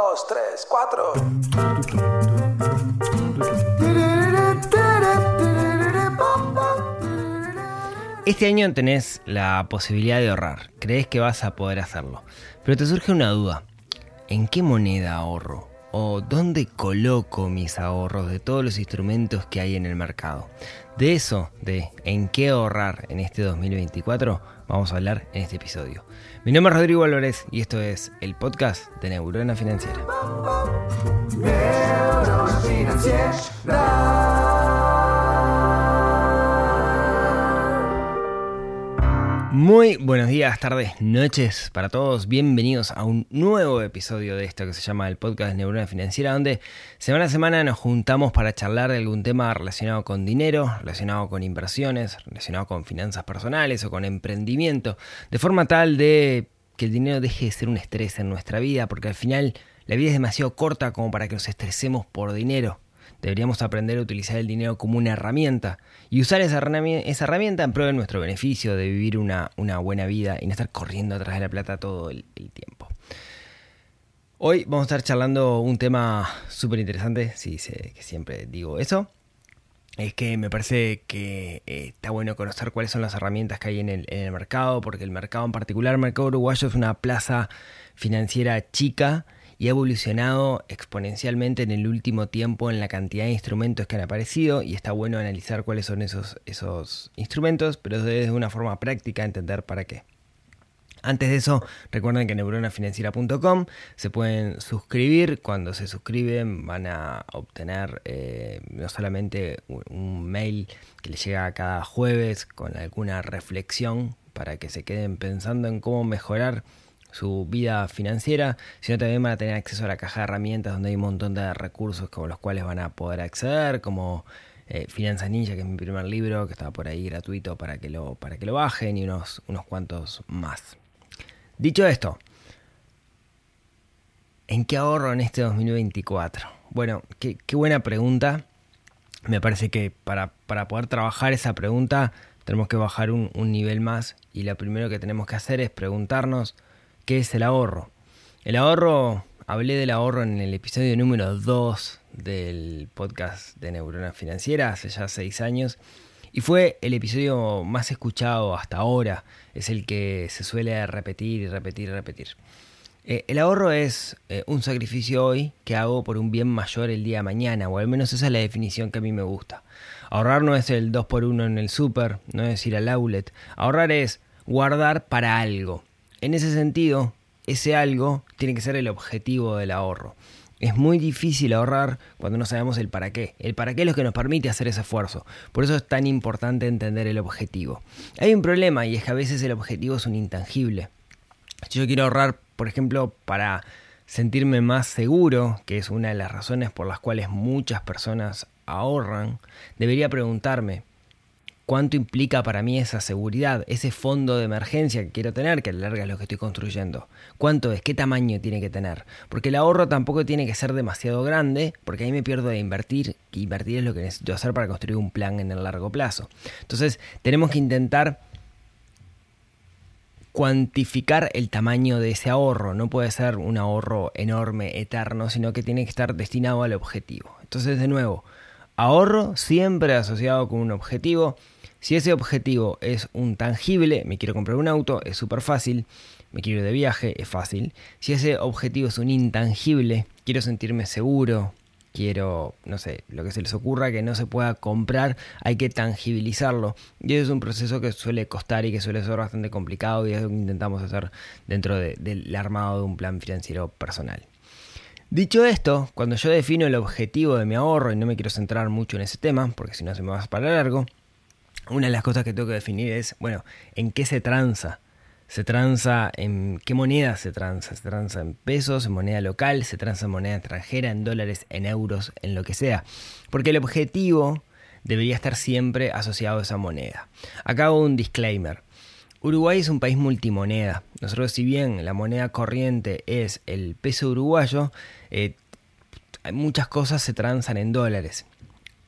dos, tres, cuatro. Este año tenés la posibilidad de ahorrar, crees que vas a poder hacerlo, pero te surge una duda. ¿En qué moneda ahorro? ¿O dónde coloco mis ahorros de todos los instrumentos que hay en el mercado? De eso, de en qué ahorrar en este 2024, vamos a hablar en este episodio. Mi nombre es Rodrigo Álvarez y esto es el podcast de Neurona Financiera. Muy buenos días, tardes, noches para todos. Bienvenidos a un nuevo episodio de esto que se llama el podcast Neurona Financiera, donde semana a semana nos juntamos para charlar de algún tema relacionado con dinero, relacionado con inversiones, relacionado con finanzas personales o con emprendimiento, de forma tal de que el dinero deje de ser un estrés en nuestra vida, porque al final la vida es demasiado corta como para que nos estresemos por dinero. Deberíamos aprender a utilizar el dinero como una herramienta y usar esa, herramienta en pro de nuestro beneficio, de vivir una, buena vida y no estar corriendo atrás de la plata todo el, tiempo. Hoy vamos a estar charlando un tema súper interesante, sí, sé que siempre digo eso. Es que me parece que eh, está bueno conocer cuáles son las herramientas que hay en el, en el mercado, porque el mercado en particular, el mercado uruguayo, es una plaza financiera chica y ha evolucionado exponencialmente en el último tiempo en la cantidad de instrumentos que han aparecido y está bueno analizar cuáles son esos, esos instrumentos, pero desde una forma práctica entender para qué. Antes de eso, recuerden que neuronafinanciera.com se pueden suscribir. Cuando se suscriben van a obtener eh, no solamente un mail que les llega cada jueves con alguna reflexión para que se queden pensando en cómo mejorar su vida financiera, sino también van a tener acceso a la caja de herramientas donde hay un montón de recursos con los cuales van a poder acceder, como eh, Ninja, que es mi primer libro, que está por ahí gratuito para que lo, para que lo bajen, y unos, unos cuantos más. Dicho esto, ¿en qué ahorro en este 2024? Bueno, qué, buena pregunta. Me parece que para, para, poder trabajar esa pregunta tenemos que bajar un nivel más y lo primero que tenemos que hacer es preguntarnos ¿Qué es el ahorro? El ahorro, hablé del ahorro en el episodio número 2 del podcast de Neurona Financiera hace ya 6 años y fue el episodio más escuchado hasta ahora. Es el que se suele repetir y repetir y repetir. Eh, el ahorro es eh, un sacrificio hoy que hago por un bien mayor el día de mañana, o al menos esa es la definición que a mí me gusta. Ahorrar no es el 2x1 en el super, no es ir al outlet. Ahorrar es guardar para algo. En ese sentido, ese algo tiene que ser el objetivo del ahorro. Es muy difícil ahorrar cuando no sabemos el para qué. El para qué es lo que nos permite hacer ese esfuerzo. Por eso es tan importante entender el objetivo. Hay un problema y es que a veces el objetivo es un intangible. Si yo quiero ahorrar, por ejemplo, para sentirme más seguro, que es una de las razones por las cuales muchas personas ahorran, debería preguntarme, cuánto implica para mí esa seguridad, ese fondo de emergencia que quiero tener, que a la larga es lo que estoy construyendo. ¿Cuánto es? ¿Qué tamaño tiene que tener? Porque el ahorro tampoco tiene que ser demasiado grande, porque ahí me pierdo de invertir, y invertir es lo que necesito hacer para construir un plan en el largo plazo. Entonces, tenemos que intentar cuantificar el tamaño de ese ahorro. No puede ser un ahorro enorme, eterno, sino que tiene que estar destinado al objetivo. Entonces, de nuevo, ahorro siempre asociado con un objetivo si ese objetivo es un tangible, me quiero comprar un auto, es súper fácil. Me quiero ir de viaje, es fácil. Si ese objetivo es un intangible, quiero sentirme seguro, quiero, no sé, lo que se les ocurra que no se pueda comprar, hay que tangibilizarlo. Y eso es un proceso que suele costar y que suele ser bastante complicado y es lo que intentamos hacer dentro del armado de un plan financiero personal. Dicho esto, cuando yo defino el objetivo de mi ahorro, y no me quiero centrar mucho en ese tema, porque si no se me va a para largo, una de las cosas que tengo que definir es, bueno, ¿en qué se tranza? ¿Se tranza en qué moneda se tranza? ¿Se tranza en pesos, en moneda local? ¿Se tranza en moneda extranjera, en dólares, en euros, en lo que sea? Porque el objetivo debería estar siempre asociado a esa moneda. Acá hago un disclaimer. Uruguay es un país multimoneda. Nosotros, si bien la moneda corriente es el peso uruguayo, eh, muchas cosas se transan en dólares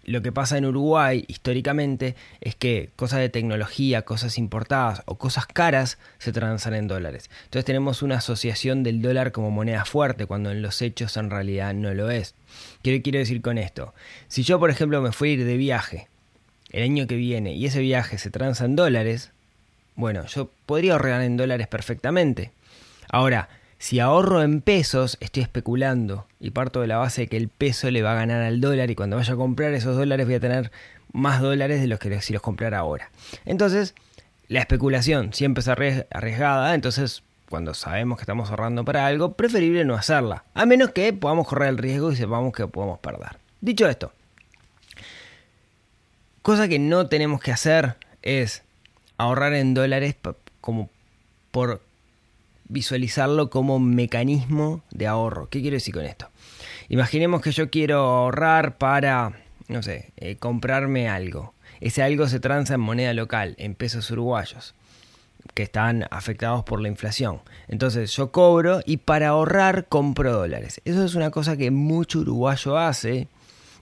lo que pasa en Uruguay históricamente es que cosas de tecnología, cosas importadas o cosas caras se transan en dólares. Entonces tenemos una asociación del dólar como moneda fuerte cuando en los hechos en realidad no lo es. ¿Qué quiero decir con esto? Si yo por ejemplo me fui a ir de viaje el año que viene y ese viaje se transa en dólares, bueno, yo podría ahorrar en dólares perfectamente. Ahora, si ahorro en pesos, estoy especulando y parto de la base de que el peso le va a ganar al dólar y cuando vaya a comprar esos dólares voy a tener más dólares de los que si los comprara ahora. Entonces, la especulación siempre es arriesgada, entonces cuando sabemos que estamos ahorrando para algo, preferible no hacerla, a menos que podamos correr el riesgo y sepamos que podemos perder. Dicho esto, cosa que no tenemos que hacer es ahorrar en dólares como por visualizarlo como mecanismo de ahorro. ¿Qué quiero decir con esto? Imaginemos que yo quiero ahorrar para, no sé, eh, comprarme algo. Ese algo se transa en moneda local, en pesos uruguayos, que están afectados por la inflación. Entonces yo cobro y para ahorrar compro dólares. Eso es una cosa que mucho uruguayo hace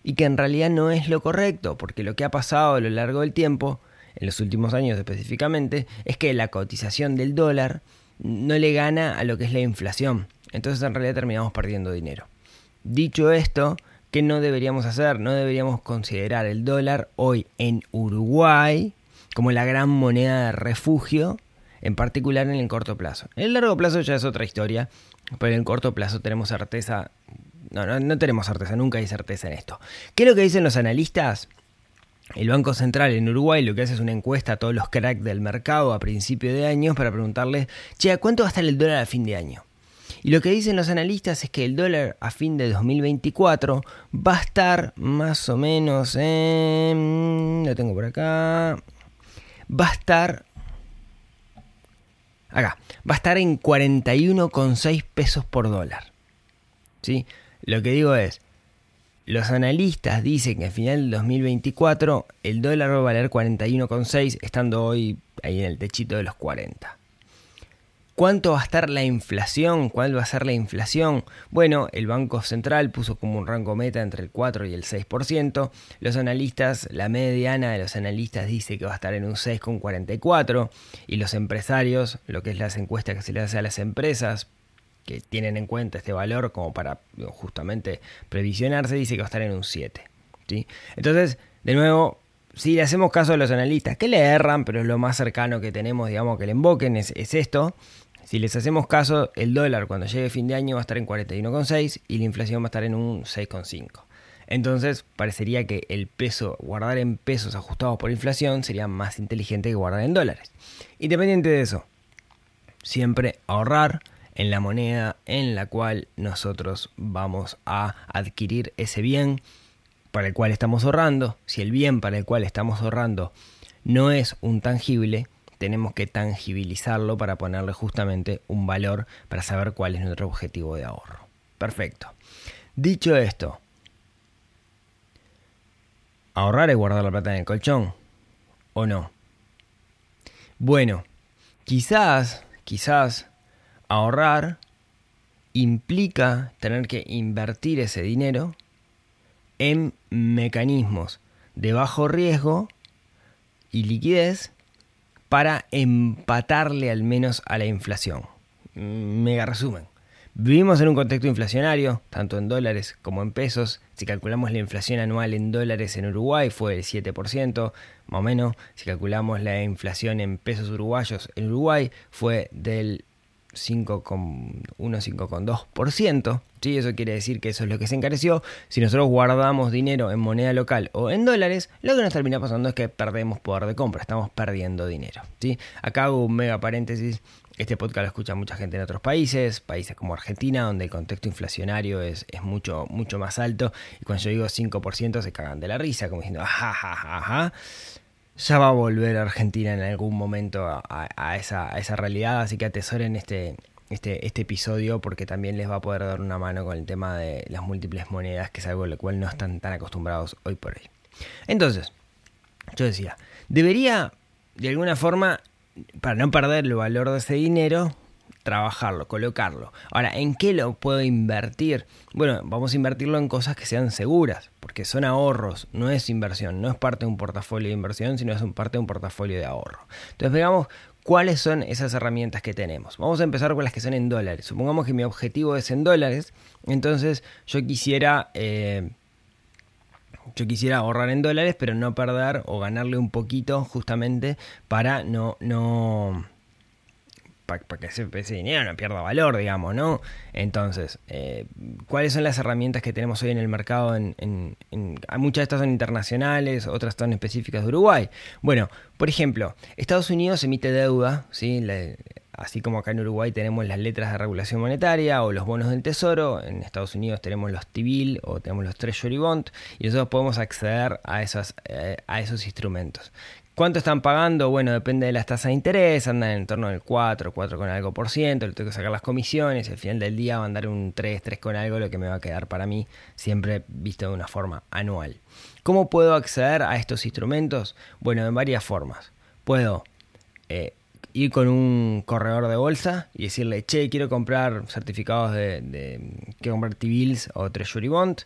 y que en realidad no es lo correcto, porque lo que ha pasado a lo largo del tiempo, en los últimos años específicamente, es que la cotización del dólar no le gana a lo que es la inflación. Entonces en realidad terminamos perdiendo dinero. Dicho esto, ¿qué no deberíamos hacer? No deberíamos considerar el dólar hoy en Uruguay como la gran moneda de refugio, en particular en el corto plazo. En el largo plazo ya es otra historia, pero en el corto plazo tenemos certeza. No, no, no tenemos certeza, nunca hay certeza en esto. ¿Qué es lo que dicen los analistas? El Banco Central en Uruguay lo que hace es una encuesta a todos los cracks del mercado a principio de año para preguntarles, che, ¿cuánto va a estar el dólar a fin de año? Y lo que dicen los analistas es que el dólar a fin de 2024 va a estar más o menos en... Lo tengo por acá. Va a estar... Acá. Va a estar en 41,6 pesos por dólar. ¿Sí? Lo que digo es, los analistas dicen que a final del 2024 el dólar va a valer 41,6, estando hoy ahí en el techito de los 40. ¿Cuánto va a estar la inflación? ¿Cuál va a ser la inflación? Bueno, el Banco Central puso como un rango meta entre el 4 y el 6%. Los analistas, la mediana de los analistas dice que va a estar en un 6,44. Y los empresarios, lo que es las encuestas que se le hace a las empresas, que tienen en cuenta este valor como para justamente previsionarse, dice que va a estar en un 7. ¿sí? Entonces, de nuevo, si le hacemos caso a los analistas, que le erran, pero es lo más cercano que tenemos, digamos, que le invoquen, es, esto. Si les hacemos caso, el dólar cuando llegue fin de año va a estar en 41,6 y la inflación va a estar en un 6,5. Entonces, parecería que el peso, guardar en pesos ajustados por inflación, sería más inteligente que guardar en dólares. Independiente de eso, siempre ahorrar, en la moneda en la cual nosotros vamos a adquirir ese bien para el cual estamos ahorrando. Si el bien para el cual estamos ahorrando no es un tangible, tenemos que tangibilizarlo para ponerle justamente un valor para saber cuál es nuestro objetivo de ahorro. Perfecto. Dicho esto, ahorrar es guardar la plata en el colchón, ¿o no? Bueno, quizás, quizás ahorrar implica tener que invertir ese dinero en mecanismos de bajo riesgo y liquidez para empatarle al menos a la inflación. Mega resumen. Vivimos en un contexto inflacionario, tanto en dólares como en pesos. Si calculamos la inflación anual en dólares en Uruguay fue del 7%, más o menos. Si calculamos la inflación en pesos uruguayos en Uruguay fue del 5,1-5,2%. ¿sí? Eso quiere decir que eso es lo que se encareció. Si nosotros guardamos dinero en moneda local o en dólares, lo que nos termina pasando es que perdemos poder de compra, estamos perdiendo dinero. ¿sí? Acá hago un mega paréntesis. Este podcast lo escucha mucha gente en otros países, países como Argentina, donde el contexto inflacionario es, es mucho, mucho más alto. Y cuando yo digo 5% se cagan de la risa, como diciendo, jajajaja ya va a volver Argentina en algún momento a, esa, realidad, así que atesoren este, este, este episodio porque también les va a poder dar una mano con el tema de las múltiples monedas, que es algo a lo cual no están tan acostumbrados hoy por hoy. Entonces, yo decía, debería de alguna forma, para no perder el valor de ese dinero, trabajarlo, colocarlo. Ahora, ¿en qué lo puedo invertir? Bueno, vamos a invertirlo en cosas que sean seguras, porque son ahorros, no es inversión, no es parte de un portafolio de inversión, sino es parte de un portafolio de ahorro. Entonces, veamos cuáles son esas herramientas que tenemos. Vamos a empezar con las que son en dólares. Supongamos que mi objetivo es en dólares, entonces yo quisiera... Eh, yo quisiera ahorrar en dólares, pero no perder o ganarle un poquito justamente para no, no, para, que ese, dinero no pierda valor, digamos, ¿no? Entonces, eh, ¿cuáles son las herramientas que tenemos hoy en el mercado? En, muchas de estas son internacionales, otras son específicas de Uruguay. Bueno, por ejemplo, Estados Unidos emite deuda, ¿sí? así como acá en Uruguay tenemos las letras de regulación monetaria o los bonos del tesoro, en Estados Unidos tenemos los T-bill o tenemos los Treasury Bond y nosotros podemos acceder a, eh, a esos instrumentos. ¿Cuánto están pagando? Bueno, depende de las tasas de interés, andan en torno del 4, 4 con algo por ciento, le tengo que sacar las comisiones, al final del día van a dar un 3, 3 con algo, lo que me va a quedar para mí, siempre visto de una forma anual. ¿Cómo puedo acceder a estos instrumentos? Bueno, en varias formas. Puedo eh, ir con un corredor de bolsa y decirle, che, quiero comprar certificados de, quiero comprar T-Bills o Treasury Bond.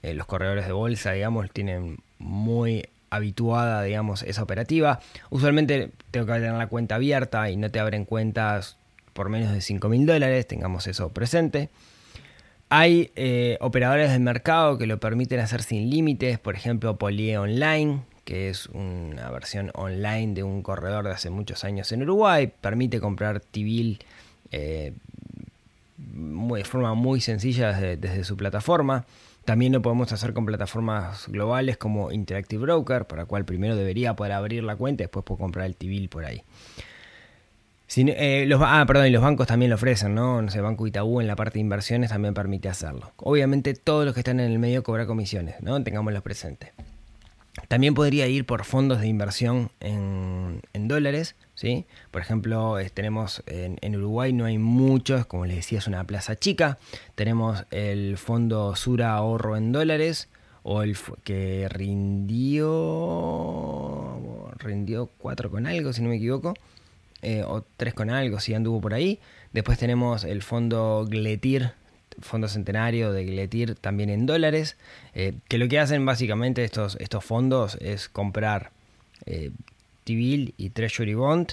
Eh, los corredores de bolsa, digamos, tienen muy habituada, digamos, esa operativa. Usualmente tengo que tener la cuenta abierta y no te abren cuentas por menos de 5 mil dólares, tengamos eso presente. Hay eh, operadores del mercado que lo permiten hacer sin límites, por ejemplo Polie Online, que es una versión online de un corredor de hace muchos años en Uruguay, permite comprar T-Bill eh, de forma muy sencilla desde su plataforma. También lo podemos hacer con plataformas globales como Interactive Broker, para la cual primero debería poder abrir la cuenta y después puedo comprar el t por ahí. Eh, los, ah, perdón, y los bancos también lo ofrecen, ¿no? No sé, Banco Itaú en la parte de inversiones también permite hacerlo. Obviamente todos los que están en el medio cobran comisiones, ¿no? Tengámoslo presente. También podría ir por fondos de inversión en, dólares, ¿sí? Por ejemplo, tenemos en, Uruguay no hay muchos, como les decía, es una plaza chica. Tenemos el fondo Sura Ahorro en dólares, o el que rindió rindió 4 con algo, si no me equivoco, eh, o 3 con algo, si anduvo por ahí. Después tenemos el fondo Gletir Fondo Centenario de Gletir también en dólares, eh, que lo que hacen básicamente estos, estos fondos es comprar eh, T-Bill y Treasury Bond,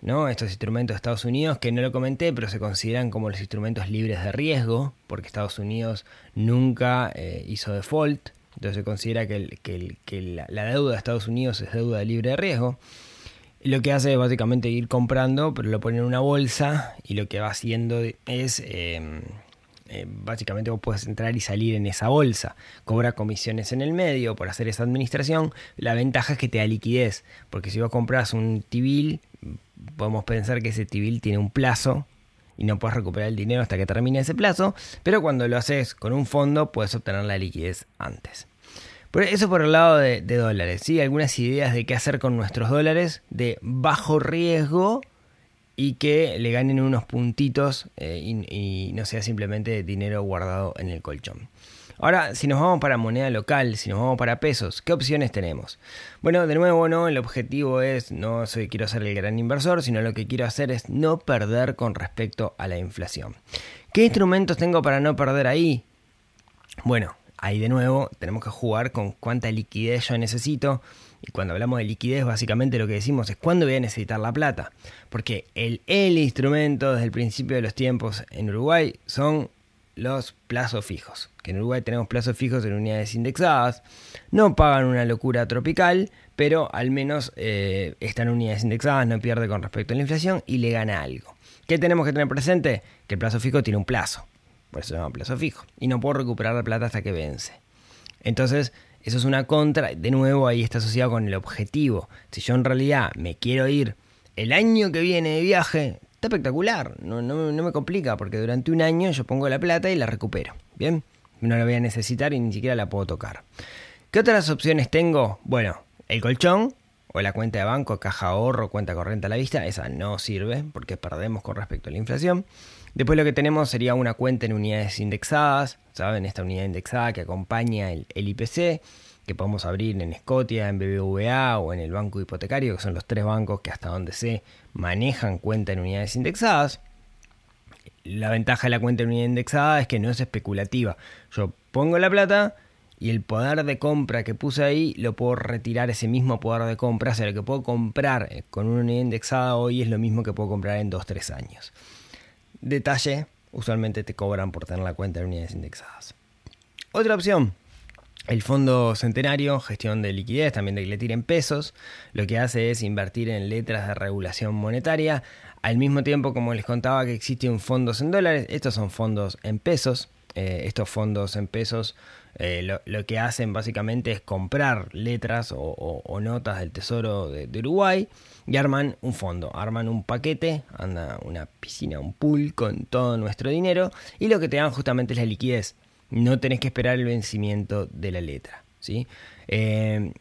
¿no? estos instrumentos de Estados Unidos, que no lo comenté, pero se consideran como los instrumentos libres de riesgo, porque Estados Unidos nunca eh, hizo default, entonces se considera que, que, la, deuda de Estados Unidos es deuda libre de riesgo. Lo que hace es básicamente ir comprando, pero lo pone en una bolsa y lo que va haciendo es em, eh, básicamente vos puedes entrar y salir en esa bolsa. Cobra comisiones en el medio por hacer esa administración. La ventaja es que te da liquidez, porque si vos compras un T-bill, podemos pensar que ese T-bill tiene un plazo y no puedes recuperar el dinero hasta que termine ese plazo, pero cuando lo haces con un fondo puedes obtener la liquidez antes. eso por el lado de, dólares, ¿sí? algunas ideas de qué hacer con nuestros dólares de bajo riesgo y que le ganen unos puntitos eh, y, no sea simplemente dinero guardado en el colchón. Ahora, si nos vamos para moneda local, si nos vamos para pesos, ¿qué opciones tenemos? Bueno, de nuevo, no, el objetivo es no soy quiero ser el gran inversor, sino lo que quiero hacer es no perder con respecto a la inflación. ¿Qué instrumentos tengo para no perder ahí? Bueno, ahí de nuevo tenemos que jugar con cuánta liquidez yo necesito y cuando hablamos de liquidez, básicamente lo que decimos es cuándo voy a necesitar la plata. Porque el, el instrumento desde el principio de los tiempos en Uruguay son los plazos fijos. Que en Uruguay tenemos plazos fijos en unidades indexadas. No pagan una locura tropical, pero al menos eh, están unidades indexadas, no pierde con respecto a la inflación y le gana algo. ¿Qué tenemos que tener presente? Que el plazo fijo tiene un plazo. Por eso se llama plazo fijo. Y no puedo recuperar la plata hasta que vence. Entonces, eso es una contra, de nuevo ahí está asociado con el objetivo. Si yo en realidad me quiero ir el año que viene de viaje, está espectacular, no, no, me complica porque durante un año yo pongo la plata y la recupero. Bien, no la voy a necesitar y ni siquiera la puedo tocar. ¿Qué otras opciones tengo? Bueno, el colchón o la cuenta de banco, caja ahorro, cuenta corriente a la vista, esa no sirve porque perdemos con respecto a la inflación. Después lo que tenemos sería una cuenta en unidades indexadas, ¿saben? Esta unidad indexada que acompaña el, IPC, que podemos abrir en Scotia, en BBVA o en el banco hipotecario, que son los tres bancos que hasta donde se manejan cuenta en unidades indexadas. la ventaja de la cuenta en unidad indexada es que no es especulativa. Yo pongo la plata y el poder de compra que puse ahí lo puedo retirar ese mismo poder de compra. O sea, lo que puedo comprar con una unidad indexada hoy es lo mismo que puedo comprar en 2-3 años. Detalle, usualmente te cobran por tener la cuenta en unidades indexadas. Otra opción, el Fondo Centenario, gestión de liquidez, también de Gletir en pesos, lo que hace es invertir en letras de regulación monetaria, al mismo tiempo como les contaba que existen fondos en dólares, estos son fondos en pesos, eh, estos fondos en pesos eh, lo, que hacen básicamente es comprar letras o, notas del Tesoro de, Uruguay y arman un fondo, arman un paquete, anda una piscina, un pool con todo nuestro dinero y lo que te dan justamente es la liquidez. No tenés que esperar el vencimiento de la letra. ¿sí? Eh,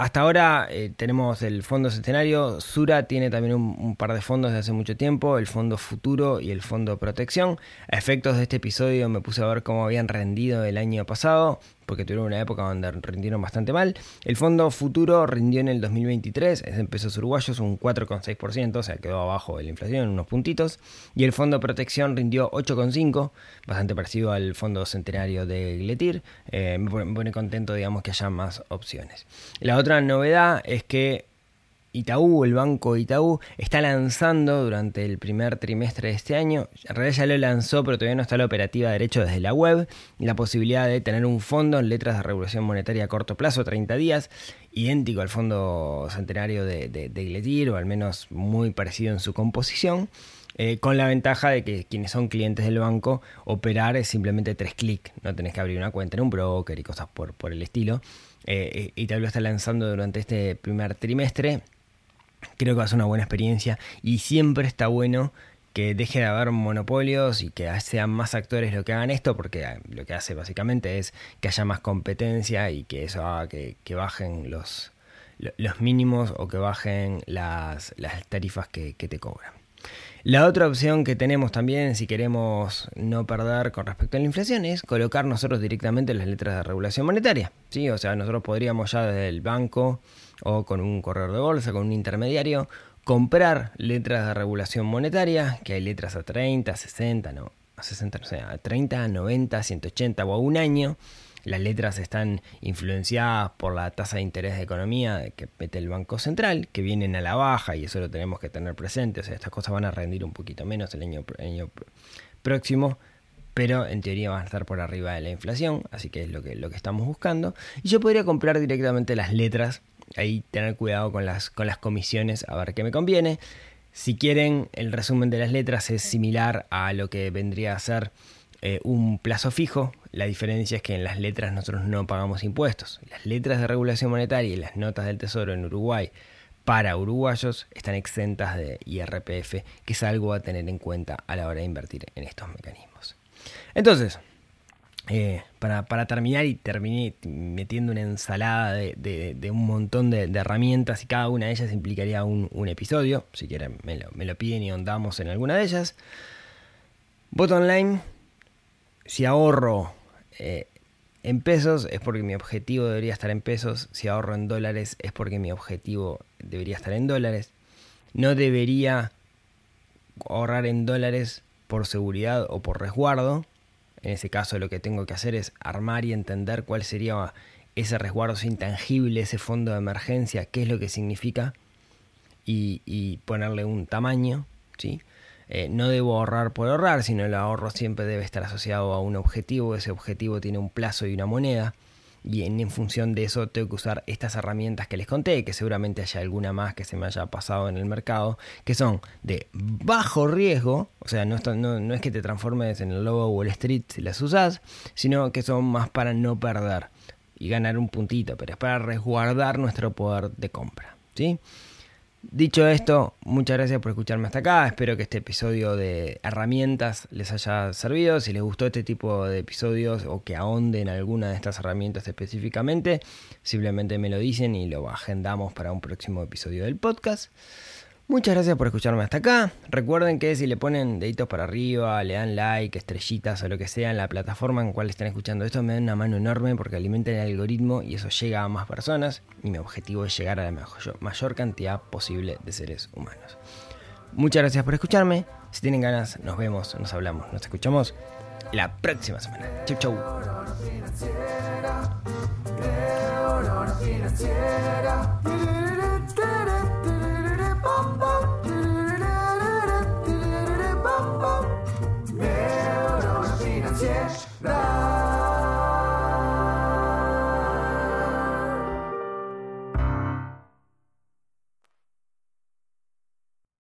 hasta ahora eh, tenemos el fondo centenario, Sura tiene también un, par de fondos de hace mucho tiempo, el fondo futuro y el fondo protección. A efectos de este episodio me puse a ver cómo habían rendido el año pasado porque tuvieron una época donde rindieron bastante mal. El fondo futuro rindió en el 2023, es en pesos uruguayos, un 4,6%, o sea, quedó abajo de la inflación, unos puntitos. Y el fondo protección rindió 8,5%, bastante parecido al fondo centenario de Gletir. Eh, me pone contento, digamos, que haya más opciones. La otra novedad es que Itaú, el banco Itaú, está lanzando durante el primer trimestre de este año, en realidad ya lo lanzó, pero todavía no está la operativa de derecho desde la web, la posibilidad de tener un fondo en letras de regulación monetaria a corto plazo, 30 días, idéntico al fondo centenario de, de, o al menos muy parecido en su composición. Eh, con la ventaja de que quienes son clientes del banco, operar es simplemente tres clics, no tenés que abrir una cuenta en un broker y cosas por, por el estilo. Eh, Itaú lo está lanzando durante este primer trimestre creo que va a ser una buena experiencia y siempre está bueno que deje de haber monopolios y que sean más actores lo que hagan esto, porque ah, lo que hace básicamente es que haya más competencia y que eso haga que, bajen los, los mínimos o que bajen las, tarifas que, te cobran. La otra opción que tenemos también, si queremos no perder con respecto a la inflación, es colocar nosotros directamente las letras de regulación monetaria. ¿sí? O sea, nosotros podríamos ya desde el banco o con un corredor de bolsa, con un intermediario, comprar letras de regulación monetaria, que hay letras a 30, 60, no, a 60, no sé, a 30, 90, 180 o a un año. Las letras están influeñadas por la tasa de interés de economía que mete el Banco Central, que vienen a la baja y eso lo tenemos que tener presente. O sea, estas cosas van a rendir un poquito menos el año, el año próximo, pero en teoría van a estar por arriba de la inflación, así que es lo que, lo que estamos buscando. Y yo podría comprar directamente las letras ahí tener cuidado con las, con las comisiones a ver qué me conviene. Si quieren, el resumen de las letras es similar a lo que vendría a ser eh, un plazo fijo. La diferencia es que en las letras nosotros no pagamos impuestos. Las letras de regulación monetaria y las notas del Tesoro en Uruguay para uruguayos están exentas de IRPF, que es algo a tener en cuenta a la hora de invertir en estos mecanismos. Entonces, eh, para, terminar y terminé metiendo una ensalada de, un montón de, herramientas y cada una de ellas implicaría un, episodio. Si quieren me lo, piden y ahondamos en alguna de ellas. Bot online, si ahorro eh, en pesos es porque mi objetivo debería estar en pesos. Si ahorro en dólares es porque mi objetivo debería estar en dólares. No debería ahorrar en dólares por seguridad o por resguardo en ese caso lo que tengo que hacer es armar y entender cuál sería ese resguardo intangible, ese fondo de emergencia, qué es lo que significa y, ponerle un tamaño. ¿sí? Eh, no debo ahorrar por ahorrar, sino el ahorro siempre debe estar asociado a un objetivo, ese objetivo tiene un plazo y una moneda y en, función de eso tengo que usar estas herramientas que les conté, que seguramente haya alguna más que se me haya pasado en el mercado, que son de bajo riesgo, o sea, no, no, es que te transformes en el lobo Wall Street si las usas, sino que son más para no perder y ganar un puntito, pero es para resguardar nuestro poder de compra, ¿sí? Dicho esto, muchas gracias por escucharme hasta acá. Espero que este episodio de herramientas les haya servido. Si les gustó este tipo de episodios o que ahonden alguna de estas herramientas específicamente, simplemente me lo dicen y lo agendamos para un próximo episodio del podcast. Muchas gracias por escucharme hasta acá. Recuerden que si le ponen deditos para arriba, le dan like, estrellitas o lo que sea en la plataforma en cual estén escuchando esto, me dan una mano enorme porque alimentan el algoritmo y eso llega a más personas. Y mi objetivo es llegar a la mayor cantidad posible de seres humanos. Muchas gracias por escucharme. Si tienen ganas, nos vemos, nos hablamos, nos escuchamos la próxima semana. Chau, chau.